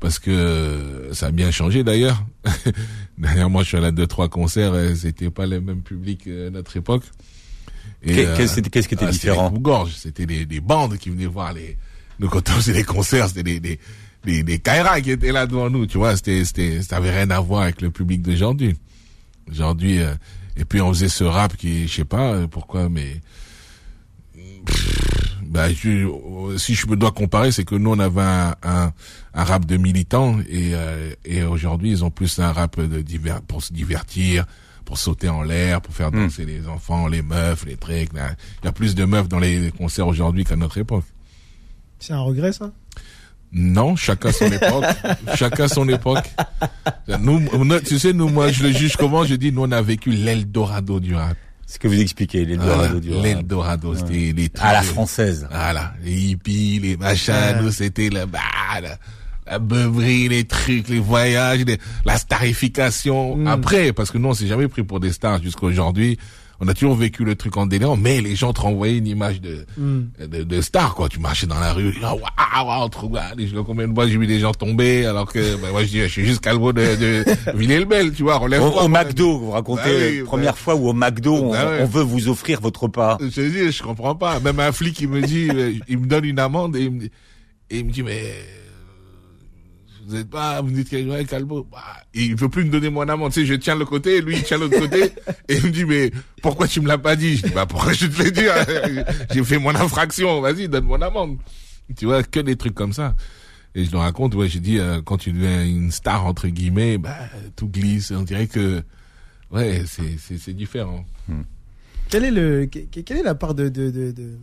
parce que euh, ça a bien changé d'ailleurs. D'ailleurs moi je suis allé à deux trois concerts et c'était pas le même public euh, à notre époque. Et, Qu'est- qu'est-ce qui était ah, c'était différent? les c'était des, des bandes qui venaient voir les. Nous quand on faisait des concerts, c'était des des des, des Kaira qui étaient là devant nous, tu vois. C'était c'était ça avait rien à voir avec le public d'aujourd'hui. Aujourd'hui, euh, et puis on faisait ce rap qui, je sais pas euh, pourquoi, mais Pff, bah, je, euh, si je me dois comparer, c'est que nous on avait un, un, un rap de militants et, euh, et aujourd'hui ils ont plus un rap de divers, pour se divertir, pour sauter en l'air, pour faire danser les enfants, les meufs, les trucs. là. Il y a plus de meufs dans les concerts aujourd'hui qu'à notre époque. C'est un regret, ça? Non, chacun son époque. chacun son époque. Nous, nous, tu sais, nous, moi, je le juge comment? Je dis, nous, on a vécu l'Eldorado du rap. Ce que vous expliquez, les Voilà, Dorado du rap. L'Eldorado, c'était les trucs À la française. Voilà, les hippies, les machins, nous, c'était la, bah, la, la beuverie, les trucs, les voyages, les- la starification. Après, parce que nous, on s'est jamais pris pour des stars jusqu'à aujourd'hui. On a toujours vécu le truc en délire, mais les gens te renvoyaient une image de, de, de star, quoi. Tu marchais dans la rue, ah, waouh, waouh, trop waouh, je sais pas combien de fois j'ai vu des gens tomber, alors que, bah, moi, je dis, je suis juste Calvo de, de Villers-le-Bel, tu vois, Au, relève-toi. au moi. McDo, vous racontez Bah oui, la première bah- fois où au McDo, on, Bah ouais. on veut vous offrir votre repas. Je dis, je comprends pas. Même un flic, il me dit, euh, il me donne une amende et il me dit, et il me dit mais, Vous êtes pas, vous me dites qu'il ouais, Calbo. Bah, il veut plus me donner mon amende. Tu sais, je tiens le côté, lui, il tient l'autre côté. et il me dit, mais pourquoi tu me l'as pas dit? Je dis, bah, pourquoi je te l'ai dit? J'ai fait mon infraction. Vas-y, donne mon amende. Tu vois, que des trucs comme ça. Et je le raconte, ouais, j'ai dit, euh, quand tu deviens une star, entre guillemets, bah, tout glisse. On dirait que, ouais, c'est, c'est, c'est différent. Quel est le, que- quelle est la part de, de, de, de,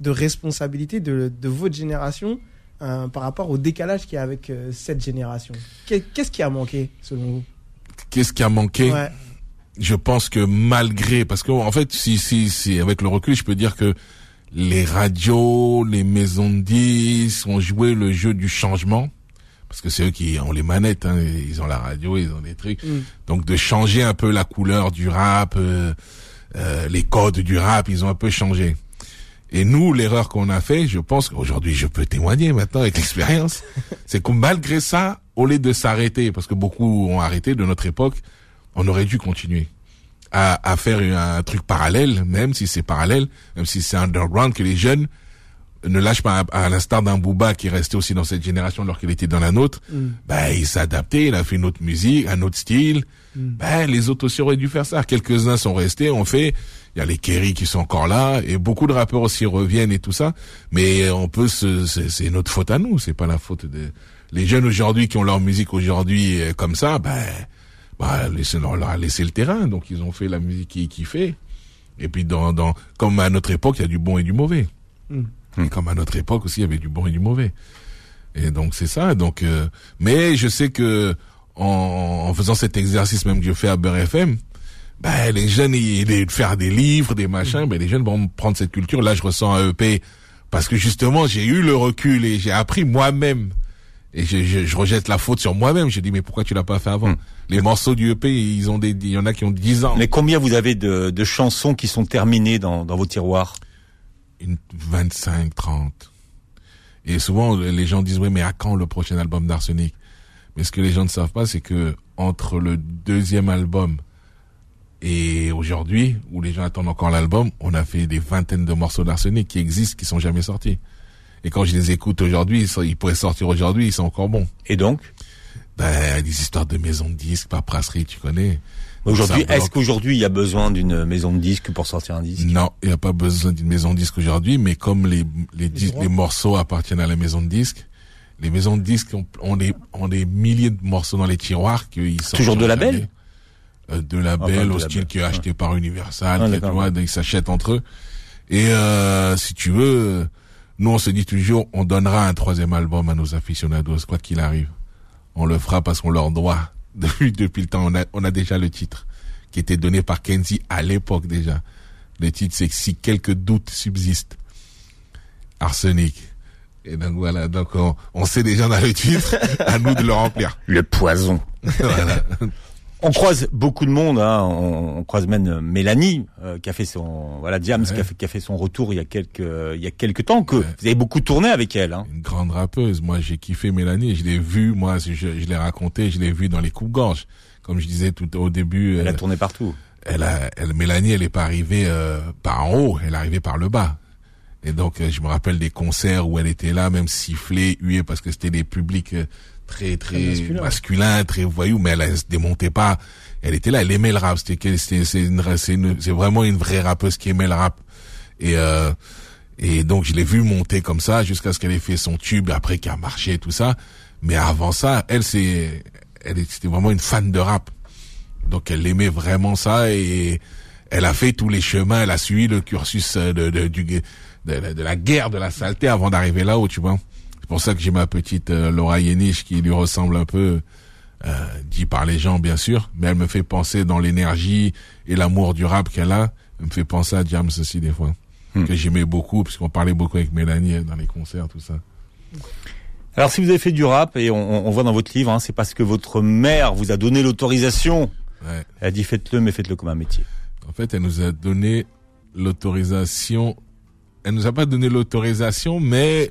de responsabilité de, de votre génération euh, par rapport au décalage qu'il y a avec euh, cette génération Qu'est- Qu'est-ce qui a manqué selon vous? Qu'est-ce qui a manqué? Ouais. je pense que malgré, parce que en fait, si, si, si, avec le recul, je peux dire que les radios, les maisons de disques ont joué le jeu du changement, parce que c'est eux qui ont les manettes, hein, ils ont la radio, ils ont des trucs, Mm. donc de changer un peu la couleur du rap, euh, euh, les codes du rap, ils ont un peu changé. Et nous, l'erreur qu'on a fait, je pense qu'aujourd'hui, je peux témoigner maintenant avec l'expérience, c'est que malgré ça, au lieu de s'arrêter, parce que beaucoup ont arrêté de notre époque, on aurait dû continuer à, à faire un truc parallèle, même si c'est parallèle, même si c'est underground, que les jeunes ne lâchent pas, à, l'instar d'un Booba qui est resté aussi dans cette génération alors qu'il était dans la nôtre, Mm. ben, il s'est adapté, il a fait une autre musique, un autre style. Ben, les autres aussi auraient dû faire ça. Quelques-uns sont restés, on fait. Il y a les Kerry qui sont encore là, et beaucoup de rappeurs aussi reviennent et tout ça. Mais on peut se, c'est c'est notre faute à nous, c'est pas la faute de, les jeunes aujourd'hui qui ont leur musique aujourd'hui euh, comme ça, ben, bah, laissez leur, a laissé le terrain, donc ils ont fait la musique qu'ils kiffaient. Et puis dans, dans, comme à notre époque, il y a du bon et du mauvais. Mm. Et comme à notre époque aussi, il y avait du bon et du mauvais. Et donc c'est ça. Donc, euh, mais je sais que en, en faisant cet exercice même que je fais à Beurre FM, ben les jeunes, ils, ils faire des livres, des machins, ben les jeunes vont prendre cette culture. Là, je ressens un EP parce que justement, j'ai eu le recul et j'ai appris moi-même. Et je, je, je rejette la faute sur moi-même. Je dis mais pourquoi tu l'as pas fait avant? Hmm. Les morceaux du EP, ils ont des, il y en a qui ont 10 ans. Mais combien vous avez de, de chansons qui sont terminées dans, dans vos tiroirs? Une 25, 30. Et souvent, les gens disent, oui, mais à quand le prochain album d'Arsenic? Mais ce que les gens ne savent pas, c'est que entre le deuxième album et aujourd'hui, où les gens attendent encore l'album, on a fait des vingtaines de morceaux d'Arsenic qui existent, qui sont jamais sortis. Et quand je les écoute aujourd'hui, ils, sont- ils pourraient sortir aujourd'hui, ils sont encore bons. Et donc? Ben, des histoires de maisons de disques, paperasserie, tu connais. Aujourd'hui, est-ce qu'aujourd'hui il y a besoin d'une maison de disques pour sortir un disque? Non, il n'y a pas besoin d'une maison de disque aujourd'hui, mais comme les, les, dis- droits. les morceaux appartiennent à la maison de disque, les maisons de disques ont, ont des, ont des milliers de morceaux dans les tiroirs qu'ils sortent Toujours de jamais. label euh, De label, Enfin, de au label, style qui est acheté par Universal, Ah, qui, tu vois, ils s'achètent entre eux. Et euh, si tu veux, nous on se dit toujours, on donnera un troisième album à nos aficionados, quoi qu'il arrive. On le fera parce qu'on leur doit. Depuis, depuis le temps, on a, on a déjà le titre qui était donné par Kenzie à l'époque déjà. Le titre, c'est si quelques doutes subsistent. Arsenic. Et donc voilà, donc on, on sait déjà dans le titre, à nous de le remplir. Le poison. voilà. On croise beaucoup de monde, hein. on, on croise même euh, Mélanie euh, qui a fait son voilà Diams qui, a fait, qui a fait son retour il y a quelques il y a quelques temps que Ouais. vous avez beaucoup tourné avec elle. Hein. Une grande rappeuse. Moi, j'ai kiffé Mélanie. Je l'ai vue, moi, je, je l'ai raconté, je l'ai vue dans les coupes-gorges. Comme je disais tout au début, Elle a tourné partout. elle a, elle, Mélanie, elle est pas arrivée euh, par en haut, elle est arrivée par le bas. Et donc, euh, je me rappelle des concerts où elle était là, même sifflée, huée, parce que c'était des publics très, très masculins, très voyous, mais elle, elle se démontait pas. Elle était là, elle aimait le rap. C'était, c'est c'est vraiment une vraie rappeuse qui aimait le rap. Et, euh, et donc, je l'ai vue monter comme ça jusqu'à ce qu'elle ait fait son tube, après qui a marché, tout ça. Mais avant ça, elle, c'est, elle c'était vraiment une fan de rap. Donc, elle aimait vraiment ça et elle a fait tous les chemins, elle a suivi le cursus de, de, du, de, de- de la guerre, de la saleté avant d'arriver là-haut, tu vois. C'est pour ça que j'ai ma petite euh, Laura Yeniche qui lui ressemble un peu, euh, dit par les gens, bien sûr, mais elle me fait penser dans l'énergie et l'amour du rap qu'elle a, elle me fait penser à James aussi des fois, Hmm. que j'aimais beaucoup, puisqu'on parlait beaucoup avec Mélanie euh, dans les concerts, tout ça. Alors si vous avez fait du rap et on, on voit dans votre livre, hein, c'est parce que votre mère vous a donné l'autorisation. Ouais. Elle a dit faites-le, mais faites-le comme un métier. En fait, elle nous a donné l'autorisation. Elle nous a pas donné l'autorisation, mais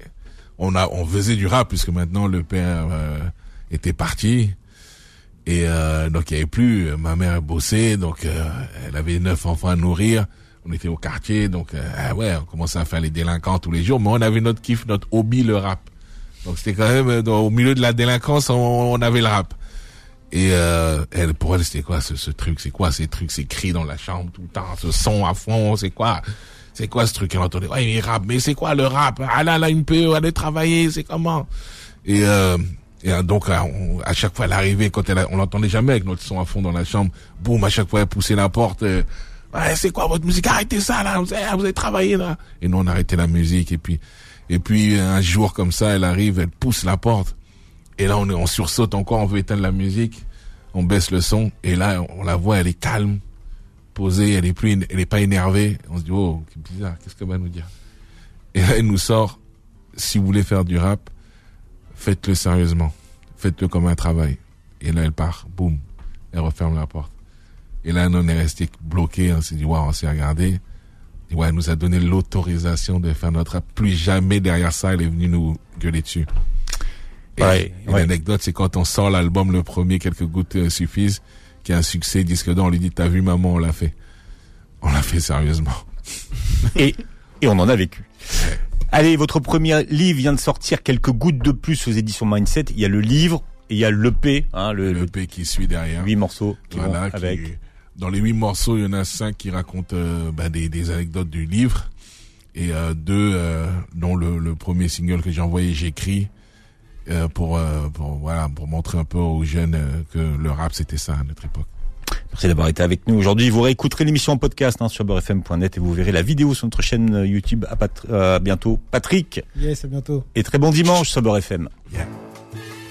on a, on faisait du rap puisque maintenant le père euh, était parti et euh, donc il y avait plus. euh, Ma mère bossait, donc euh, elle avait neuf enfants à nourrir. On était au quartier, donc euh, ah ouais, on commençait à faire les délinquants tous les jours, mais on avait notre kiff, notre hobby, le rap. Donc c'était quand même euh, au milieu de la délinquance, on, on avait le rap. Et elle, pour elle, c'était quoi ce, ce truc? C'est quoi ces trucs? Ces cris dans la chambre tout le temps, ce son à fond, c'est quoi? C'est quoi ce truc Elle entendait, ouais, il rappe, mais c'est quoi le rap? Ah là, là, une peut aller travailler, c'est comment? Et, euh, et euh, donc, à, on- à chaque fois, elle arrivait, quand elle, on l'entendait jamais avec notre son à fond dans la chambre, boum, à chaque fois, elle poussait la porte. euh, c'est quoi votre musique? Arrêtez ça là, vous avez, vous travaillé là. Et nous, on arrêtait la musique et puis, et puis un jour comme ça, elle arrive, elle pousse la porte. Et là, on, on sursaute encore, on veut éteindre la musique, on baisse le son, et là, on la voit, elle est calme, posée, elle est plus, elle est pas énervée. On se dit, oh, c'est bizarre, qu'est-ce qu'elle va nous dire? Et là, elle nous sort, si vous voulez faire du rap, faites-le sérieusement, faites-le comme un travail. Et là, elle part, boum, elle referme la porte. Et là, nous, on est resté bloqué, on s'est dit, waouh, on s'est regardé. Et ouais, elle nous a donné l'autorisation de faire notre rap. Plus jamais derrière ça, elle est venue nous gueuler dessus. Et, Ouais, et ouais. l'anecdote, c'est quand on sort l'album, le premier, quelques gouttes euh, suffisent, qui a un succès, disque d'or, on lui dit, t'as vu maman, on l'a fait. On l'a fait sérieusement. Et, et on en a vécu. Allez, votre premier livre vient de sortir, quelques gouttes de plus aux éditions Mindset. Il y a le livre et il y a l'EP, hein, le, Le le P qui suit derrière. huit morceaux qui Voilà, vont qui- avec. dans les huit morceaux, il y en a cinq qui racontent euh, bah, des, des anecdotes du livre et euh, deux euh, dont le, le premier single que j'ai envoyé, j'écris euh, pour euh, pour voilà pour montrer un peu aux jeunes euh, que le rap c'était ça à notre époque. Merci d'avoir été avec nous aujourd'hui. Vous réécouterez l'émission en podcast hein, sur beurrefm.net et vous verrez la vidéo sur notre chaîne YouTube. À, Pat- euh, à bientôt. Patrick, Yes, à bientôt. et très bon dimanche sur Beurre FM.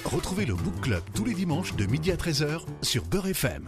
Retrouvez le Book Club tous les dimanches de midi à 13h sur Beurre FM.